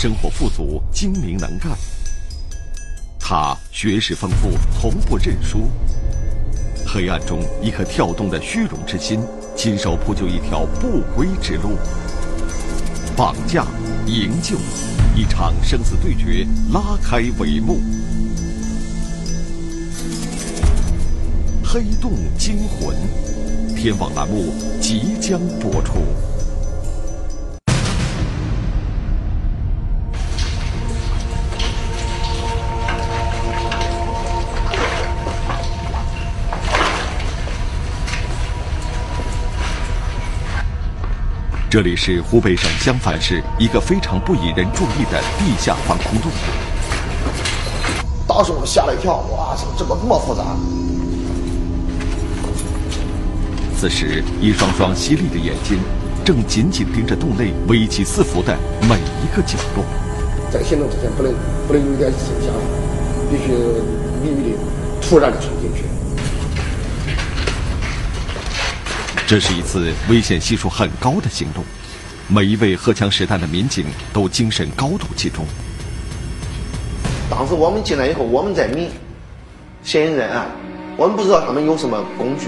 生活富足，精明能干。他学识丰富，从不认输。黑暗中，一颗跳动的虚荣之心，亲手铺就一条不归之路。绑架、营救，一场生死对决拉开帷幕。黑洞惊魂，天网栏目即将播出。这里是湖北省襄樊市一个非常不引人注意的地下防空洞。当时我吓了一跳，哇，怎么这么复杂？此时，一双双犀利的眼睛正紧紧盯着洞内危机四伏的每一个角落。在行动之前，不能不能有一点声响，必须秘密的、突然的冲进去。这是一次危险系数很高的行动，每一位荷枪实弹的民警都精神高度集中。当时我们进来以后，我们在明嫌疑人啊，我们不知道他们有什么工具，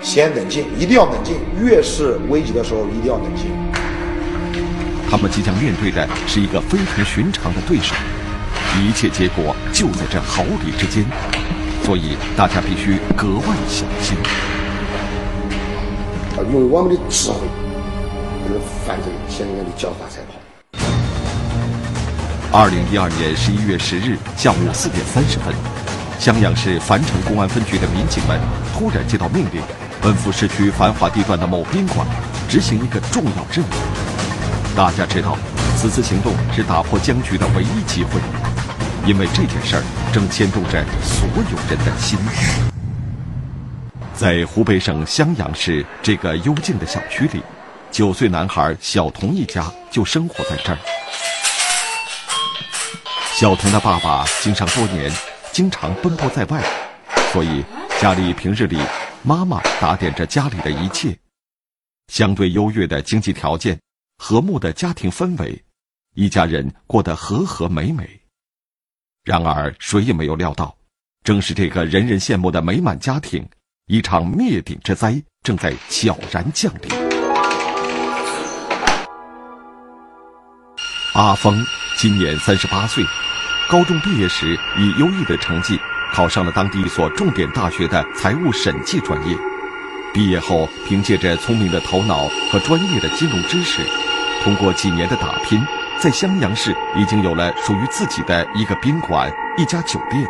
先冷静，一定要冷静。越是危急的时候，一定要冷静。他们即将面对的是一个非同寻常的对手，一切结果就在这毫厘之间，所以大家必须格外小心。用我们的智慧，跟犯罪嫌疑人的脚法才跑。二零一二年十一月十日下午四点三十分，襄阳市樊城公安分局的民警们突然接到命令，奔赴市区繁华地段的某宾馆，执行一个重要任务。大家知道，此次行动是打破僵局的唯一机会，因为这件事儿正牵动着所有人的心。在湖北省襄阳市这个幽静的小区里，九岁男孩小童一家就生活在这儿。小童的爸爸经商多年，经常奔波在外，所以家里平日里妈妈打点着家里的一切。相对优越的经济条件，和睦的家庭氛围，一家人过得和和美美。然而，谁也没有料到，正是这个人人羡慕的美满家庭。一场灭顶之灾正在悄然降临。阿峰今年三十八岁，高中毕业时以优异的成绩考上了当地一所重点大学的财务审计专业。毕业后，凭借着聪明的头脑和专业的金融知识，通过几年的打拼，在襄阳市已经有了属于自己的一个宾馆、一家酒店。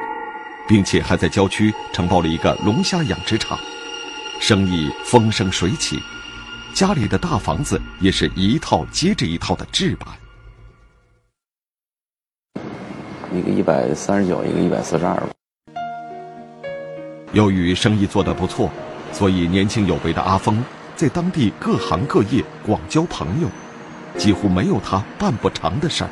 并且还在郊区承包了一个龙虾养殖场，生意风生水起，家里的大房子也是一套接着一套的置办。一个一百三十九，一个一百四十二。由于生意做得不错，所以年轻有为的阿峰在当地各行各业广交朋友，几乎没有他办不成的事儿。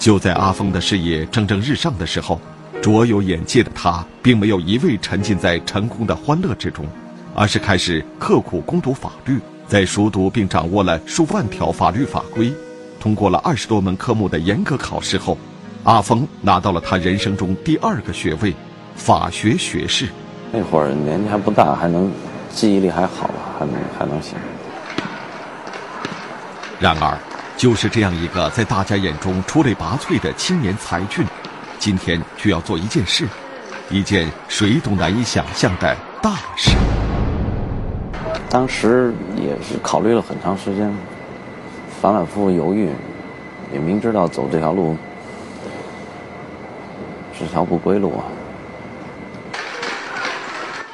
就在阿峰的事业蒸蒸日上的时候，卓有眼界的他并没有一味沉浸在成功的欢乐之中，而是开始刻苦攻读法律。在熟读并掌握了数万条法律法规，通过了二十多门科目的严格考试后，阿峰拿到了他人生中第二个学位——法学学士。那会儿年纪还不大，还能记忆力还好吧，还能还能行。然而。就是这样一个在大家眼中出类拔萃的青年才俊，今天却要做一件事，一件谁都难以想象的大事。当时也是考虑了很长时间，反反复复犹豫，也明知道走这条路是条不归路啊。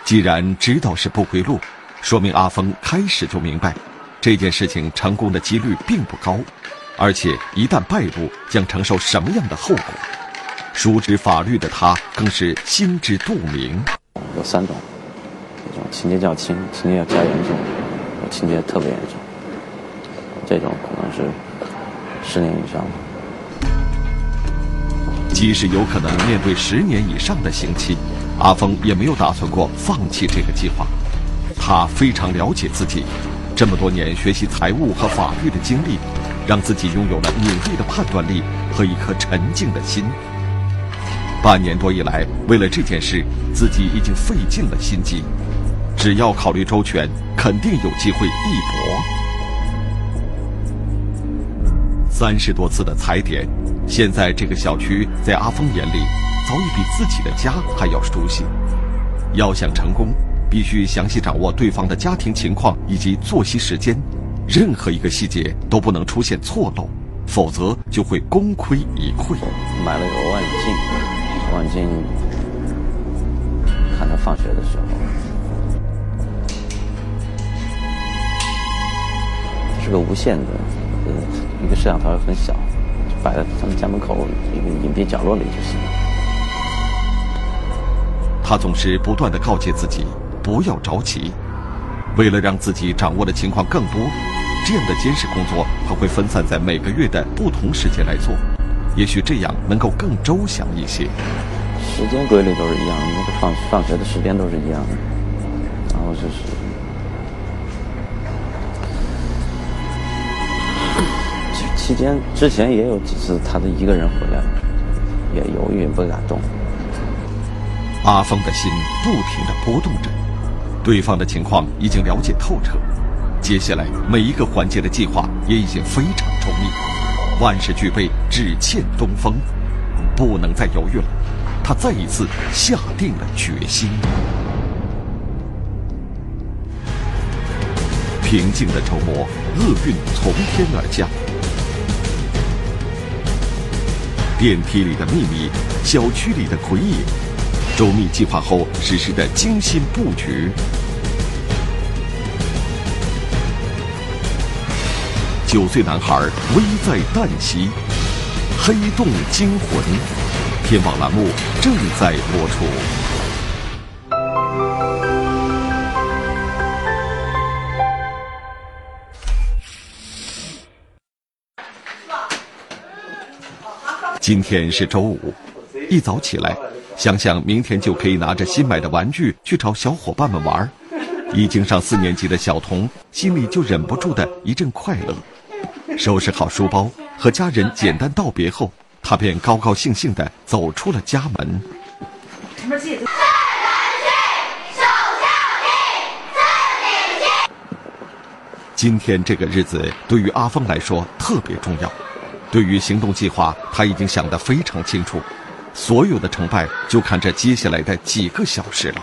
既然知道是不归路，说明阿峰开始就明白。这件事情成功的几率并不高，而且一旦败露，将承受什么样的后果？熟知法律的他更是心知肚明。有三种，一种情节较轻，情节较严重；有情节特别严重，这种可能是十年以上。即使有可能面对十年以上的刑期，阿峰也没有打算过放弃这个计划。他非常了解自己。这么多年学习财务和法律的经历，让自己拥有了敏锐的判断力和一颗沉静的心。半年多以来，为了这件事，自己已经费尽了心机。只要考虑周全，肯定有机会一搏。三十多次的踩点，现在这个小区在阿峰眼里，早已比自己的家还要熟悉。要想成功，必须详细掌握对方的家庭情况以及作息时间，任何一个细节都不能出现错漏，否则就会功亏一篑。买了个望远镜，望远镜看他放学的时候，是个无线的，呃，一个摄像头很小，摆在他们家门口一个隐蔽角落里就行了。他总是不断的告诫自己不要着急，为了让自己掌握的情况更多，这样的监视工作他会分散在每个月的不同时间来做，也许这样能够更周详一些。时间规律都是一样的，那个放放学的时间都是一样的，然后就是期期间之前也有几次他的一个人回来，也犹豫不敢动。阿峰的心不停的波动着，对方的情况已经了解透彻，接下来每一个环节的计划也已经非常周密，万事俱备，只欠东风，不能再犹豫了。他再一次下定了决心。平静的周末，厄运从天而降。电梯里的秘密，小区里的鬼影。周密计划后实施的精心布局，九岁男孩危在旦夕，黑洞惊魂，天网栏目正在播出。今天是周五，一早起来。想想明天就可以拿着新买的玩具去找小伙伴们玩已经上四年级的小童心里就忍不住的一阵快乐。收拾好书包，和家人简单道别后，他便高高兴兴的走出了家门。今天这个日子对于阿峰来说特别重要，对于行动计划，他已经想得非常清楚。所有的成败就看这接下来的几个小时了。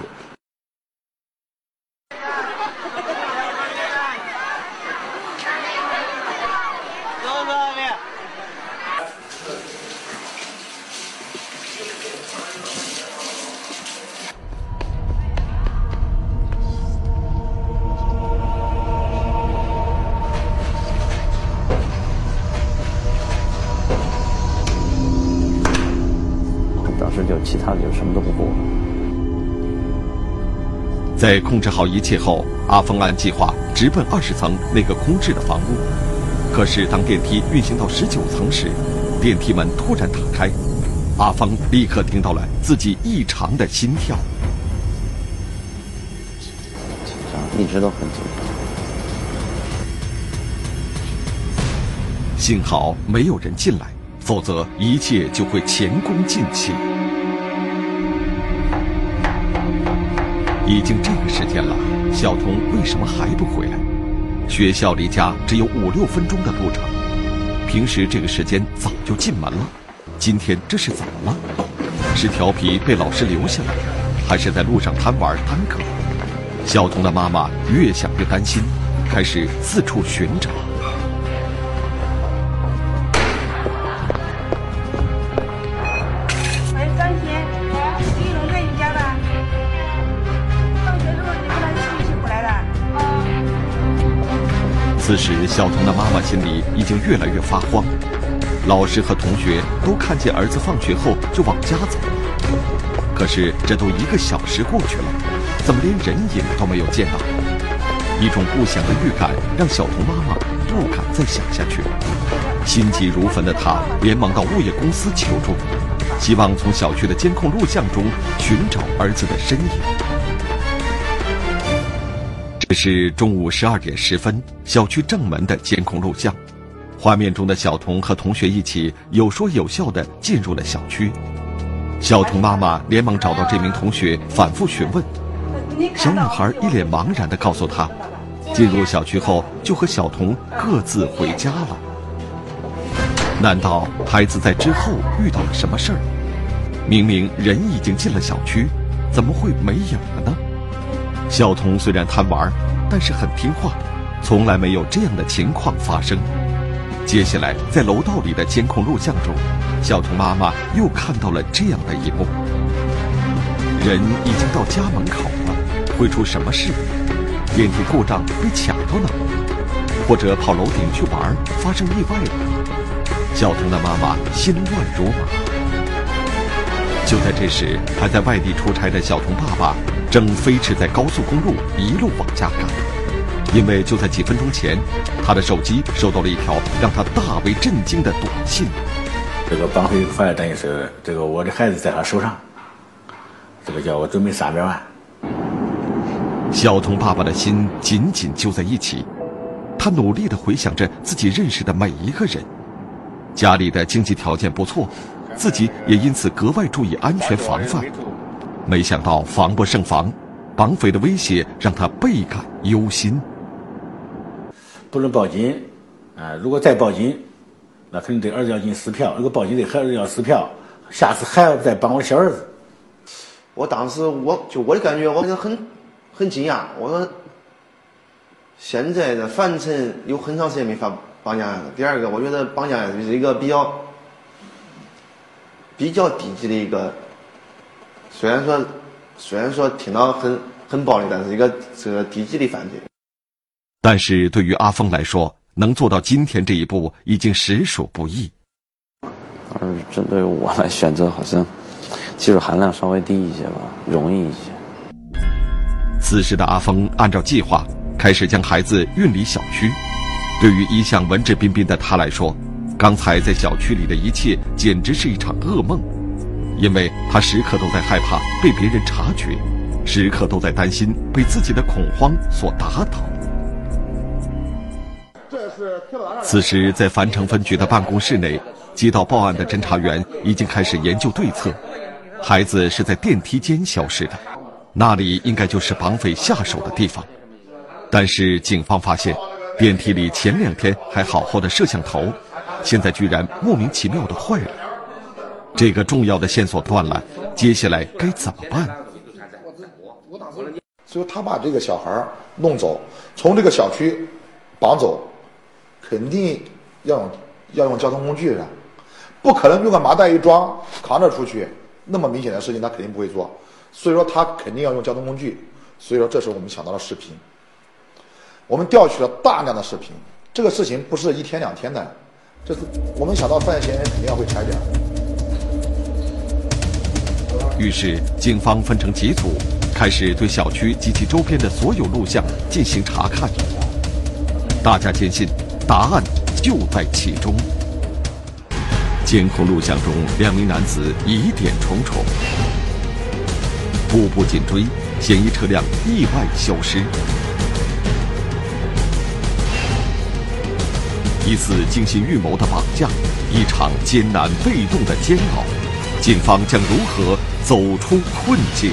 在控制好一切后，阿峰按计划直奔二十层那个空置的房屋。可是当电梯运行到十九层时，电梯门突然打开，阿峰立刻听到了自己异常的心跳。紧张，一直都很紧张。幸好没有人进来，否则一切就会前功尽弃。已经这个时间了，小童为什么还不回来？学校离家只有五六分钟的路程，平时这个时间早就进门了。今天这是怎么了？是调皮被老师留下来，还是在路上贪玩耽搁？小童的妈妈越想越担心，开始四处寻找。此时，小童的妈妈心里已经越来越发慌。老师和同学都看见儿子放学后就往家走，可是这都一个小时过去了，怎么连人影都没有见到？一种不祥的预感让小童妈妈不敢再想下去。心急如焚的她连忙到物业公司求助，希望从小区的监控录像中寻找儿子的身影。是中午十二点十分，小区正门的监控录像。画面中的小童和同学一起有说有笑地进入了小区。小童妈妈连忙找到这名同学，反复询问。小女孩一脸茫然地告诉他，进入小区后就和小童各自回家了。难道孩子在之后遇到了什么事儿？明明人已经进了小区，怎么会没影了呢？小童虽然贪玩，但是很听话，从来没有这样的情况发生。接下来，在楼道里的监控录像中，小童妈妈又看到了这样的一幕：人已经到家门口了，会出什么事？电梯故障被卡到哪？或者跑楼顶去玩，发生意外了？小童的妈妈心乱如麻。就在这时，还在外地出差的小童爸爸正飞驰在高速公路，一路往家赶。因为就在几分钟前，他的手机收到了一条让他大为震惊的短信。这个绑匪回来等于是这个我的孩子在他手上，这个叫我准备三百万。小童爸爸的心紧紧揪在一起，他努力地回想着自己认识的每一个人。家里的经济条件不错，自己也因此格外注意安全防范。没想到防不胜防，绑匪的威胁让他倍感忧心。不能报警，啊，如果再报警，那肯定对儿子要进撕票。如果报警对孩子要撕票，下次还要再绑我小儿子。我当时我就我的感觉，我很很惊讶。我说，现在的樊城有很长时间没发。绑架案了。第二个，我觉得绑架案是一个比较比较低级的一个，虽然说虽然说听到很很暴力，但是一个这个低级的犯罪。但是对于阿峰来说，能做到今天这一步已经实属不易。而针对我来选择，好像技术含量稍微低一些吧，容易一些。此时的阿峰按照计划开始将孩子运离小区。对于一向文质彬彬的他来说，刚才在小区里的一切简直是一场噩梦，因为他时刻都在害怕被别人察觉，时刻都在担心被自己的恐慌所打倒。此时，在樊城分局的办公室内，接到报案的侦查员已经开始研究对策。孩子是在电梯间消失的，那里应该就是绑匪下手的地方。但是，警方发现。电梯里前两天还好好的摄像头，现在居然莫名其妙的坏了。这个重要的线索断了，接下来该怎么办？所以他把这个小孩弄走，从这个小区绑走，肯定要用要用交通工具的，不可能用个麻袋一装扛着出去，那么明显的事情他肯定不会做。所以说他肯定要用交通工具。所以说这时候我们想到了视频。我们调取了大量的视频，这个事情不是一天两天的，这是我们想到犯罪嫌疑人肯定要会踩点。于是，警方分成几组，开始对小区及其周边的所有录像进行查看。大家坚信，答案就在其中。监控录像中，两名男子疑点重重，步步紧追，嫌疑车辆意外消失。一次精心预谋的绑架，一场艰难被动的煎熬，警方将如何走出困境？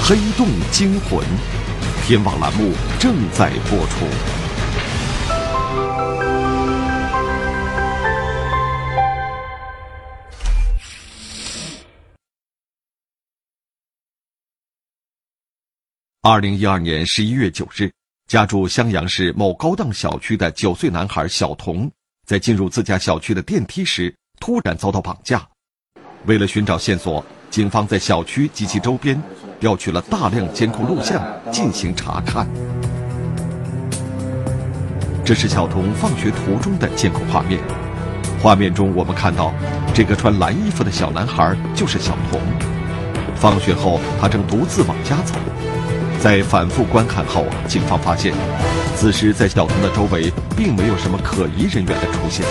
黑洞惊魂，天网栏目正在播出。二零一二年十一月九日。家住襄阳市某高档小区的九岁男孩小童，在进入自家小区的电梯时，突然遭到绑架。为了寻找线索，警方在小区及其周边调取了大量监控录像进行查看。这是小童放学途中的监控画面。画面中，我们看到这个穿蓝衣服的小男孩就是小童。放学后，他正独自往家走。在反复观看后，警方发现，此时在小童的周围并没有什么可疑人员的出现。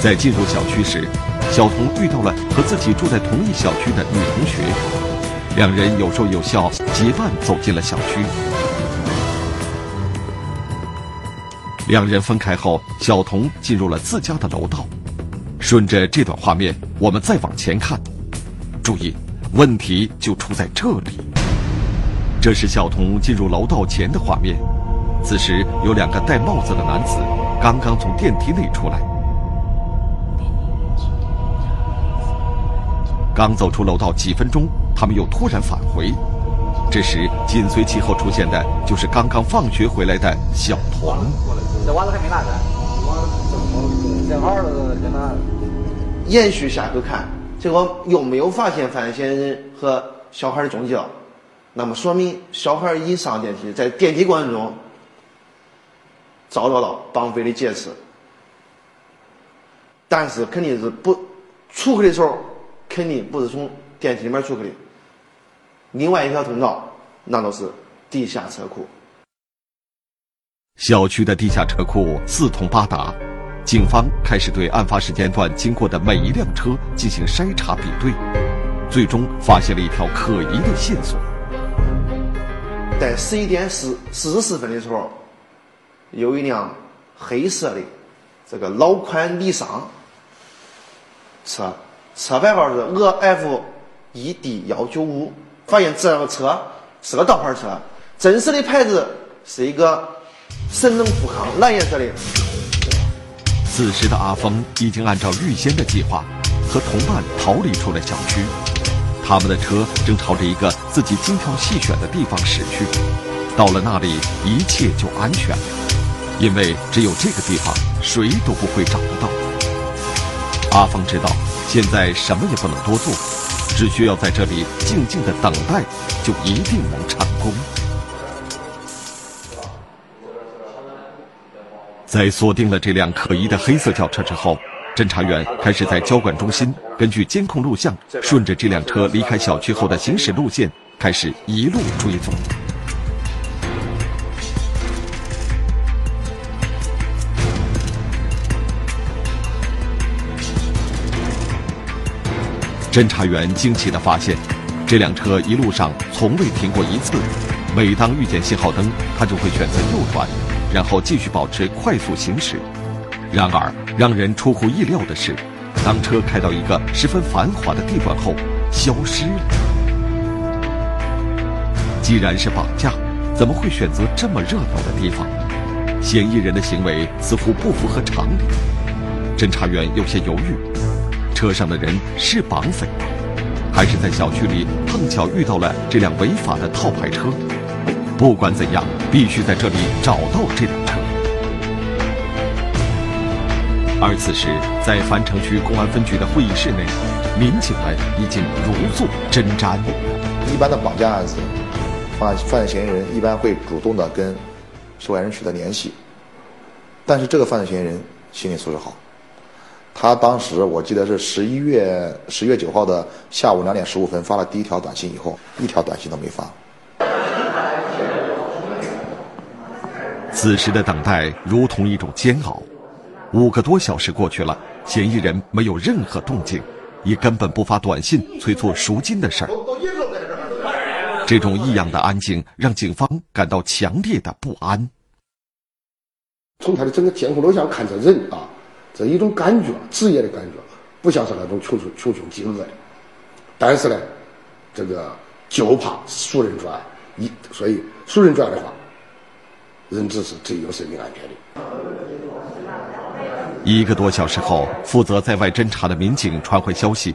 在进入小区时，小童遇到了和自己住在同一小区的女同学，两人有说有笑，结伴走进了小区。两人分开后，小童进入了自家的楼道。顺着这段画面，我们再往前看，注意，问题就出在这里。这是小童进入楼道前的画面，此时有两个戴帽子的男子刚刚从电梯内出来。刚走出楼道几分钟，他们又突然返回。这时，紧随其后出现的就是刚刚放学回来的小童。这娃子还没拿正好跟他延续下去看，结果又没有发现犯嫌疑人和小孩的踪迹了。那么说明小孩已上电梯，在电梯过程中遭到了绑匪的劫持，但是肯定是不出去的时候，肯定不是从电梯里面出去的。另外一条通道，那都是地下车库。小区的地下车库四通八达，警方开始对案发时间段经过的每一辆车进行筛查比对，最终发现了一条可疑的线索。在十一点四四十四分的时候，有一辆黑色的这个老款尼桑车，车牌号是鄂 F 一 D 幺九五，发现这辆车是个盗牌车，真实的牌子是一个。神龙富康蓝颜色的。此时的阿峰已经按照预先的计划，和同伴逃离出了小区。他们的车正朝着一个自己精挑细选的地方驶去。到了那里，一切就安全了，因为只有这个地方，谁都不会找得到。阿芳知道，现在什么也不能多做，只需要在这里静静的等待，就一定能成功。在锁定了这辆可疑的黑色轿车之后，侦查员开始在交管中心根据监控录像，顺着这辆车离开小区后的行驶路线开始一路追踪。侦查员惊奇地发现，这辆车一路上从未停过一次，每当遇见信号灯，他就会选择右转。然后继续保持快速行驶。然而，让人出乎意料的是，当车开到一个十分繁华的地段后，消失了。既然是绑架，怎么会选择这么热闹的地方？嫌疑人的行为似乎不符合常理。侦查员有些犹豫：车上的人是绑匪？还是在小区里碰巧遇到了这辆违法的套牌车？不管怎样，必须在这里找到这辆车。而此时，在樊城区公安分局的会议室内，民警们已经如坐针毡。一般的绑架案子，犯犯罪嫌疑人一般会主动的跟受害人取得联系，但是这个犯罪嫌疑人心理素质好，他当时我记得是十一月十月九号的下午两点十五分发了第一条短信以后，一条短信都没发。此时的等待如同一种煎熬，五个多小时过去了，嫌疑人没有任何动静，也根本不发短信催促赎金的事儿。这种异样的安静让警方感到强烈的不安。从他的整个监控录像看，这人啊，这一种感觉，职业的感觉，不像是那种穷穷穷凶极恶的。但是呢，这个就怕熟人作案，一所以熟人作案的话。人质是最有生命安全的。一个多小时后，负责在外侦查的民警传回消息，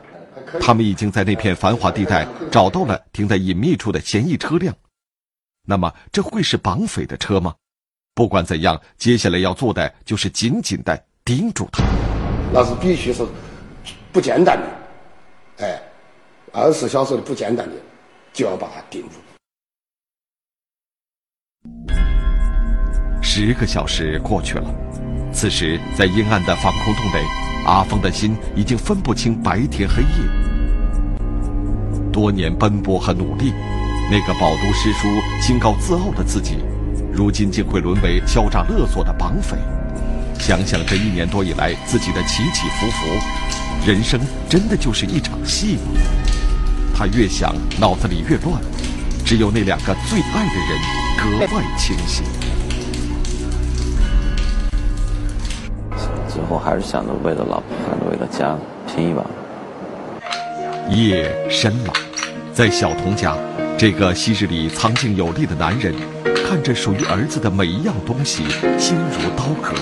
他们已经在那片繁华地带找到了停在隐秘处的嫌疑车辆。那么，这会是绑匪的车吗？不管怎样，接下来要做的就是紧紧的盯住他。那是必须是不简单的，哎，二十四小时的不简单的，就要把他盯住。十个小时过去了，此时在阴暗的防空洞内，阿峰的心已经分不清白天黑夜。多年奔波和努力，那个饱读诗书、清高自傲的自己，如今竟会沦为敲诈勒索的绑匪。想想这一年多以来自己的起起伏伏，人生真的就是一场戏吗？他越想，脑子里越乱，只有那两个最爱的人格外清晰。最后还是想着为了老婆，还是为了家拼一把。夜深了，在小童家，这个昔日里藏劲有力的男人，看着属于儿子的每一样东西，心如刀割。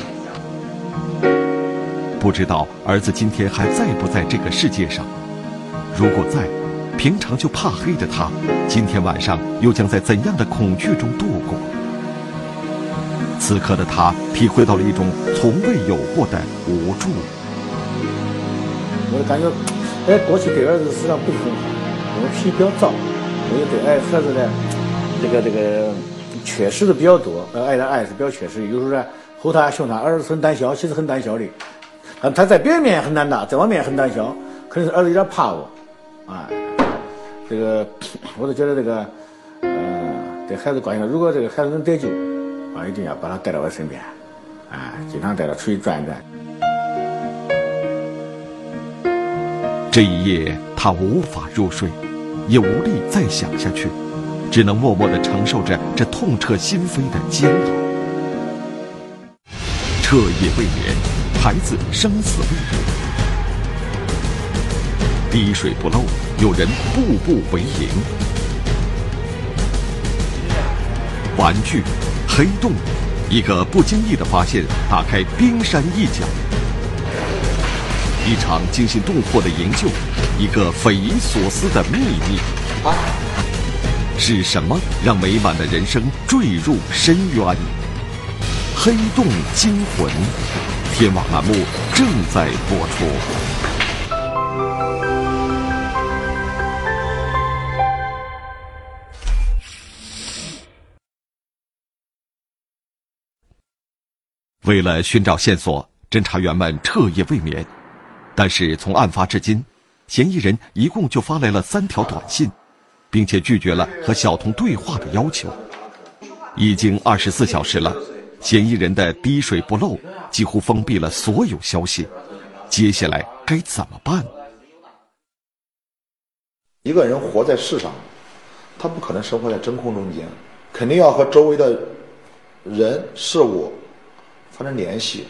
不知道儿子今天还在不在这个世界上？如果在，平常就怕黑的他，今天晚上又将在怎样的恐惧中度过？此刻的他体会到了一种从未有过的无助。我就感觉，哎，过去对儿子实际上不是很好，因为脾气比较躁，我就对爱孩子呢，这个这个缺失的比较多，爱的爱是比较缺失，有时候呢吼他凶他，儿子很胆小，其实很胆小的，他他在别人面前很胆大，在我面前很胆小，可能是儿子有点怕我，啊，这个 我就觉得这个，嗯，对孩子关心，如果这个孩子能得救。啊，一定要把他带到我身边，啊，经常带他出去转一转。这一夜，他无法入睡，也无力再想下去，只能默默的承受着这痛彻心扉的煎熬。彻夜未眠，孩子生死未卜，滴水不漏，有人步步为营。玩具。黑洞，一个不经意的发现，打开冰山一角；一场惊心动魄的营救，一个匪夷所思的秘密。是什么让美满的人生坠入深渊？黑洞惊魂，天网栏目正在播出。为了寻找线索，侦查员们彻夜未眠。但是从案发至今，嫌疑人一共就发来了三条短信，并且拒绝了和小童对话的要求。已经二十四小时了，嫌疑人的滴水不漏，几乎封闭了所有消息。接下来该怎么办？一个人活在世上，他不可能生活在真空中间，肯定要和周围的人事物。发生联系，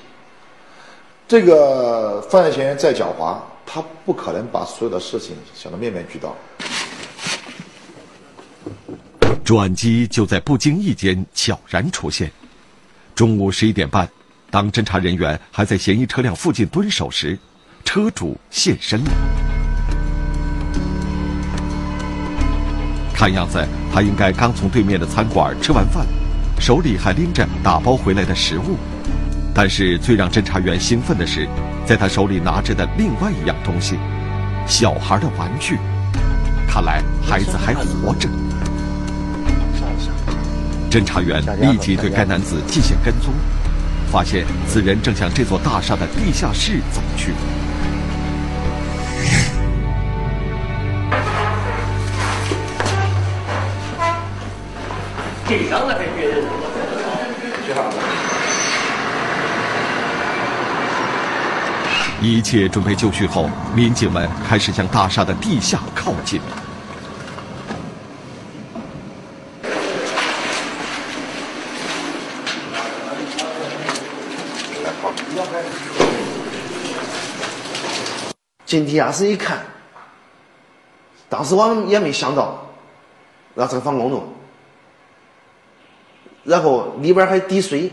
这个犯罪嫌疑人再狡猾，他不可能把所有的事情想得面面俱到。转机就在不经意间悄然出现。中午十一点半，当侦查人员还在嫌疑车辆附近蹲守时，车主现身了。看样子，他应该刚从对面的餐馆吃完饭，手里还拎着打包回来的食物。但是最让侦查员兴奋的是，在他手里拿着的另外一样东西——小孩的玩具。看来孩子还活着。侦查员立即对该男子进行跟踪，发现此人正向这座大厦的地下室走去。一切准备就绪后，民警们开始向大厦的地下靠近。进地下室一看，当时我们也没想到，那是个防空洞，然后里边还滴水。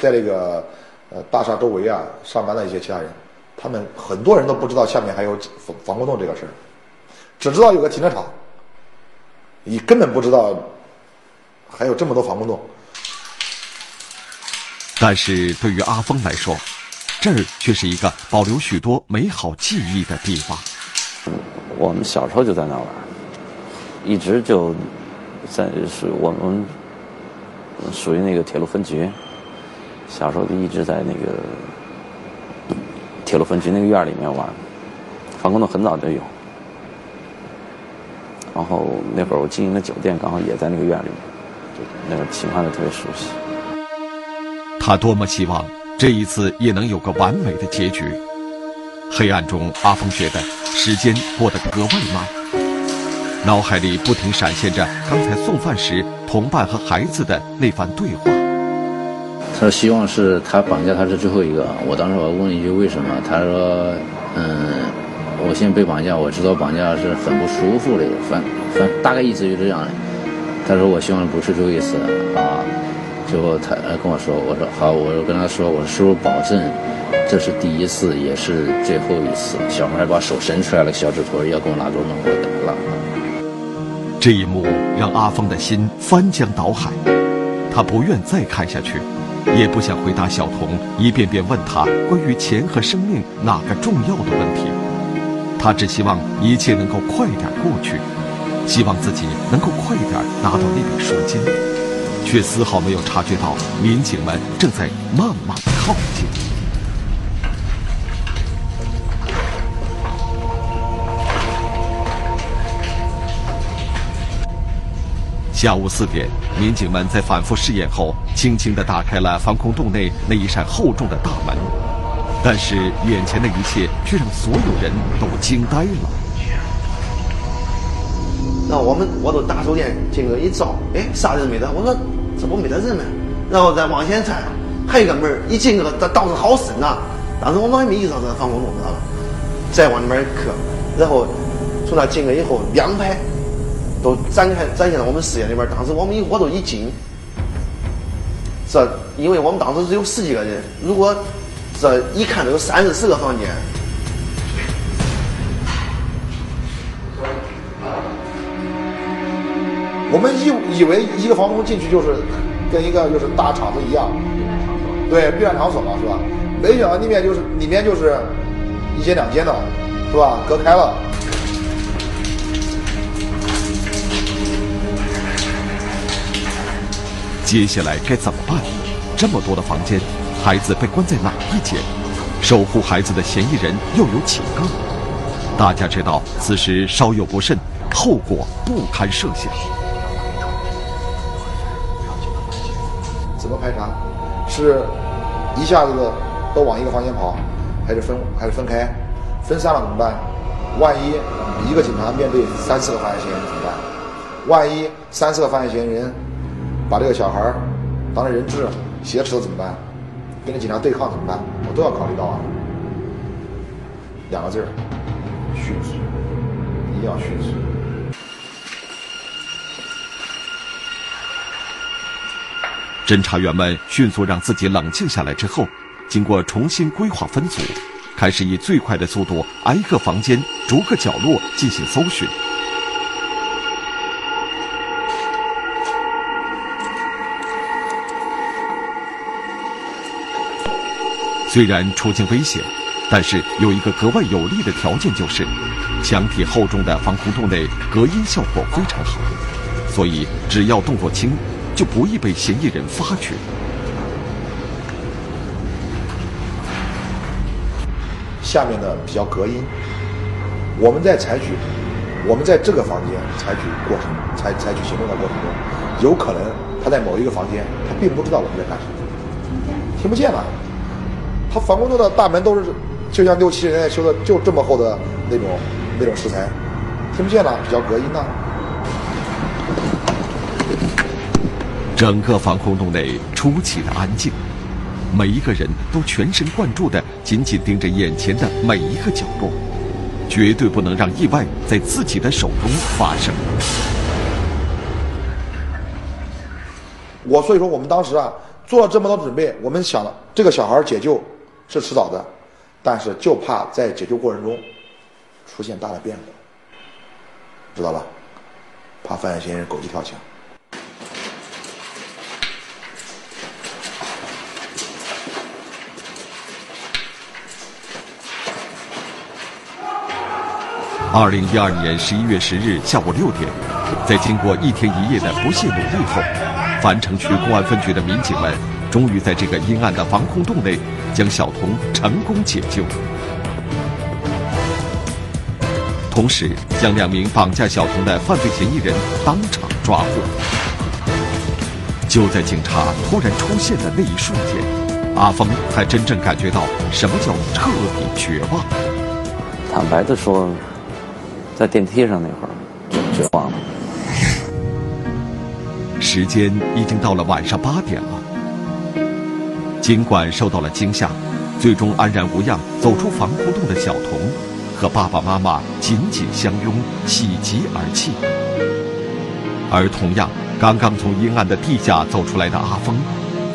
在这个呃大厦周围啊，上班的一些其他人，他们很多人都不知道下面还有防防空洞这个事儿，只知道有个停车场，你根本不知道还有这么多防空洞。但是对于阿峰来说，这儿却是一个保留许多美好记忆的地方。我们小时候就在那玩，一直就在属我们属于那个铁路分局。小时候就一直在那个铁路分局那个院里面玩，防空洞很早就有。然后那会儿我经营的酒店刚好也在那个院里面，就那个情况就特别熟悉。他多么希望这一次也能有个完美的结局。黑暗中，阿峰觉得时间过得格外慢。脑海里不停闪现着刚才送饭时同伴和孩子的那番对话。他希望是他绑架他是最后一个。我当时我问一句为什么？他说，嗯，我现在被绑架，我知道绑架是很不舒服的，反反大概意思就是这样的。他说我希望不是最后一次啊。最后他跟我说，我说好，我就跟他说，我说师傅保证，这是第一次，也是最后一次。小孩把手伸出来了，小指头要给我拿走，弄过来了。这一幕让阿峰的心翻江倒海，他不愿再看下去，也不想回答小童一遍遍问他关于钱和生命哪个重要的问题。他只希望一切能够快点过去，希望自己能够快点拿到那笔赎金。却丝毫没有察觉到民警们正在慢慢靠近。下午四点，民警们在反复试验后，轻轻地打开了防空洞内那一扇厚重的大门，但是眼前的一切却让所有人都惊呆了。那我们我都打手电，进去一照，哎，啥人没得？我说。这不没得人吗？然后再往前看，还有一个门一进去，这道子好深啊！当时我们还没意识到这防空洞，知道吧？再往里面去，然后从那进去以后，两排都展开展现了我们视野里面。当时我们一我都一惊，这因为我们当时只有十几个人，如果这一看都有三四十个房间。我们以以为一个房东进去就是跟一个就是大厂子一样，对，避难场所嘛，是吧？没想到里面就是里面就是一间两间的，是吧？隔开了。接下来该怎么办？这么多的房间，孩子被关在哪一间？守护孩子的嫌疑人又有几个？大家知道，此时稍有不慎，后果不堪设想。么排查？是一下子都往一个房间跑，还是分还是分开？分散了怎么办？万一一个警察面对三四个犯罪嫌疑人怎么办？万一三四个犯罪嫌疑人把这个小孩当成人质挟持了怎么办？跟着警察对抗怎么办？我都要考虑到啊。两个字儿：迅速，一定要迅速。侦查员们迅速让自己冷静下来之后，经过重新规划分组，开始以最快的速度挨个房间、逐个角落进行搜寻。虽然处境危险，但是有一个格外有利的条件，就是墙体厚重的防空洞内隔音效果非常好，所以只要动作轻。就不易被嫌疑人发觉。下面的比较隔音，我们在采取，我们在这个房间采取过程，采采取行动的过程中，有可能他在某一个房间，他并不知道我们在干什么，听不见了。他防空洞的大门都是就像六七十年代修的，就这么厚的那种那种石材，听不见了，比较隔音呢。整个防空洞内出奇的安静，每一个人都全神贯注地紧紧盯着眼前的每一个角落，绝对不能让意外在自己的手中发生。我所以说，我们当时啊做了这么多准备，我们想了这个小孩解救是迟早的，但是就怕在解救过程中出现大的变故，知道吧？怕犯罪嫌疑人狗急跳墙。二零一二年十一月十日下午六点，在经过一天一夜的不懈努力后，樊城区公安分局的民警们终于在这个阴暗的防空洞内将小童成功解救，同时将两名绑架小童的犯罪嫌疑人当场抓获。就在警察突然出现的那一瞬间，阿峰才真正感觉到什么叫彻底绝望。坦白的说。在电梯上那会儿，绝望了。时间已经到了晚上八点了。尽管受到了惊吓，最终安然无恙走出防空洞的小童，和爸爸妈妈紧紧相拥，喜极而泣。而同样刚刚从阴暗的地下走出来的阿峰，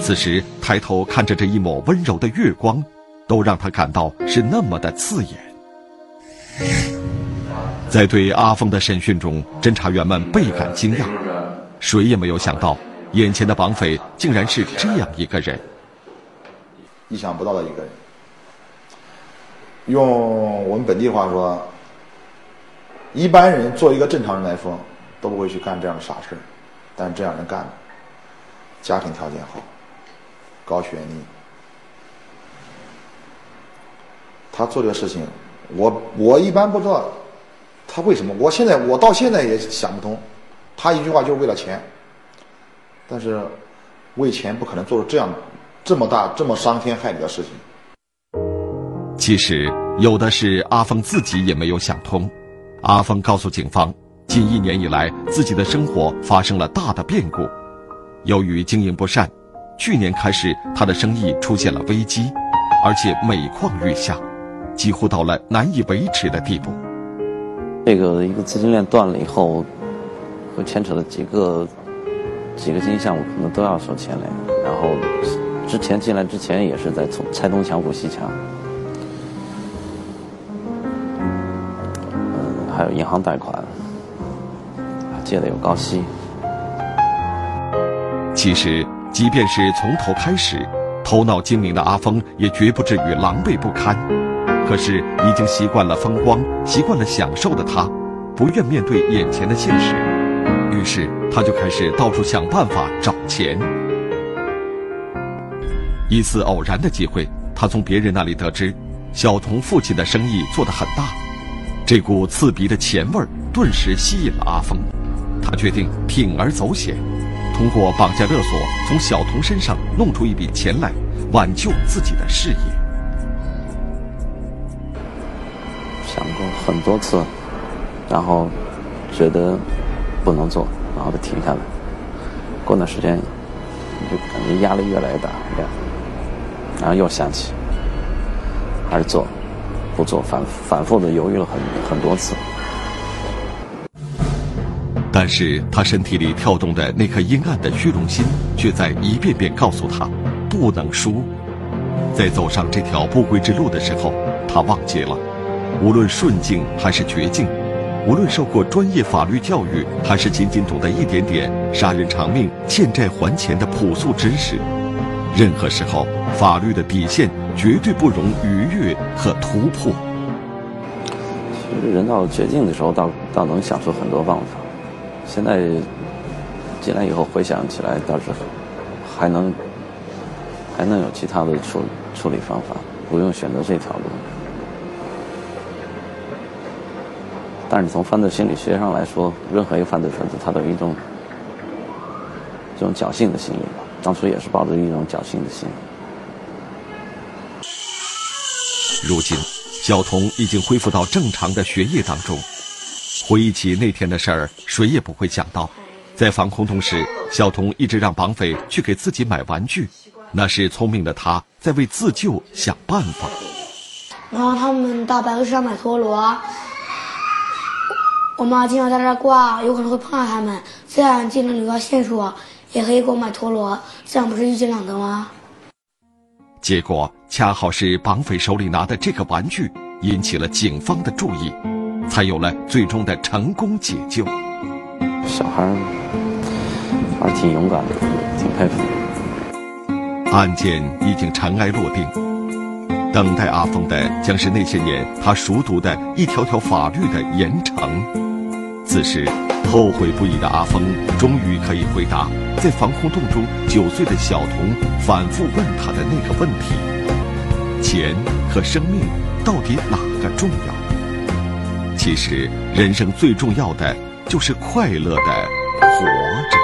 此时抬头看着这一抹温柔的月光，都让他感到是那么的刺眼。在对阿峰的审讯中，侦查员们倍感惊讶，谁也没有想到，眼前的绑匪竟然是这样一个人。意想不到的一个人。用我们本地话说，一般人做一个正常人来说，都不会去干这样的傻事但这样人干了，家庭条件好，高学历，他做这个事情，我我一般不知道他为什么，我现在我到现在也想不通，他一句话就是为了钱，但是为钱不可能做出这样。这么大、这么伤天害理的事情，其实有的是阿峰自己也没有想通。阿峰告诉警方，近一年以来，自己的生活发生了大的变故。由于经营不善，去年开始他的生意出现了危机，而且每况愈下，几乎到了难以维持的地步。这个一个资金链断了以后，会牵扯的几个几个经营项目可能都要受牵连，然后。之前进来之前也是在从拆东墙补西墙，嗯，还有银行贷款，借的有高息。其实，即便是从头开始，头脑精明的阿峰也绝不至于狼狈不堪。可是，已经习惯了风光、习惯了享受的他，不愿面对眼前的现实，于是他就开始到处想办法找钱。一次偶然的机会，他从别人那里得知，小童父亲的生意做得很大，这股刺鼻的钱味儿顿时吸引了阿峰。他决定铤而走险，通过绑架勒索从小童身上弄出一笔钱来，挽救自己的事业。很多次，然后觉得不能做，然后就停下来。过段时间，就感觉压力越来越大，这样。然后又想起，还是做，不做，反反复的犹豫了很很多次。但是他身体里跳动的那颗阴暗的虚荣心，却在一遍遍告诉他，不能输。在走上这条不归之路的时候，他忘记了，无论顺境还是绝境，无论受过专业法律教育，还是仅仅懂得一点点杀人偿命、欠债还钱的朴素知识。任何时候，法律的底线绝对不容逾越和突破。其实人到绝境的时候，倒倒能想出很多办法。现在进来以后回想起来，倒是还能还能有其他的处处理方法，不用选择这条路。但是从犯罪心理学上来说，任何一个犯罪分子，他都有一种这种侥幸的心理吧。当初也是抱着一种侥幸的心理。如今，小童已经恢复到正常的学业当中。回忆起那天的事儿，谁也不会想到，在防空洞时，小童一直让绑匪去给自己买玩具，那是聪明的他在为自救想办法。然后他们到白鹅市场买陀螺，我妈经常在这儿挂，有可能会碰到他们，这样既能留下线索。也可以给我买陀螺，这样不是一举两得吗？结果恰好是绑匪手里拿的这个玩具引起了警方的注意，才有了最终的成功解救。小孩还是挺勇敢的，挺佩服。案件已经尘埃落定，等待阿峰的将是那些年他熟读的一条条法律的严惩。此时。后悔不已的阿峰，终于可以回答在防空洞中九岁的小童反复问他的那个问题：钱和生命到底哪个重要？其实，人生最重要的就是快乐的活着。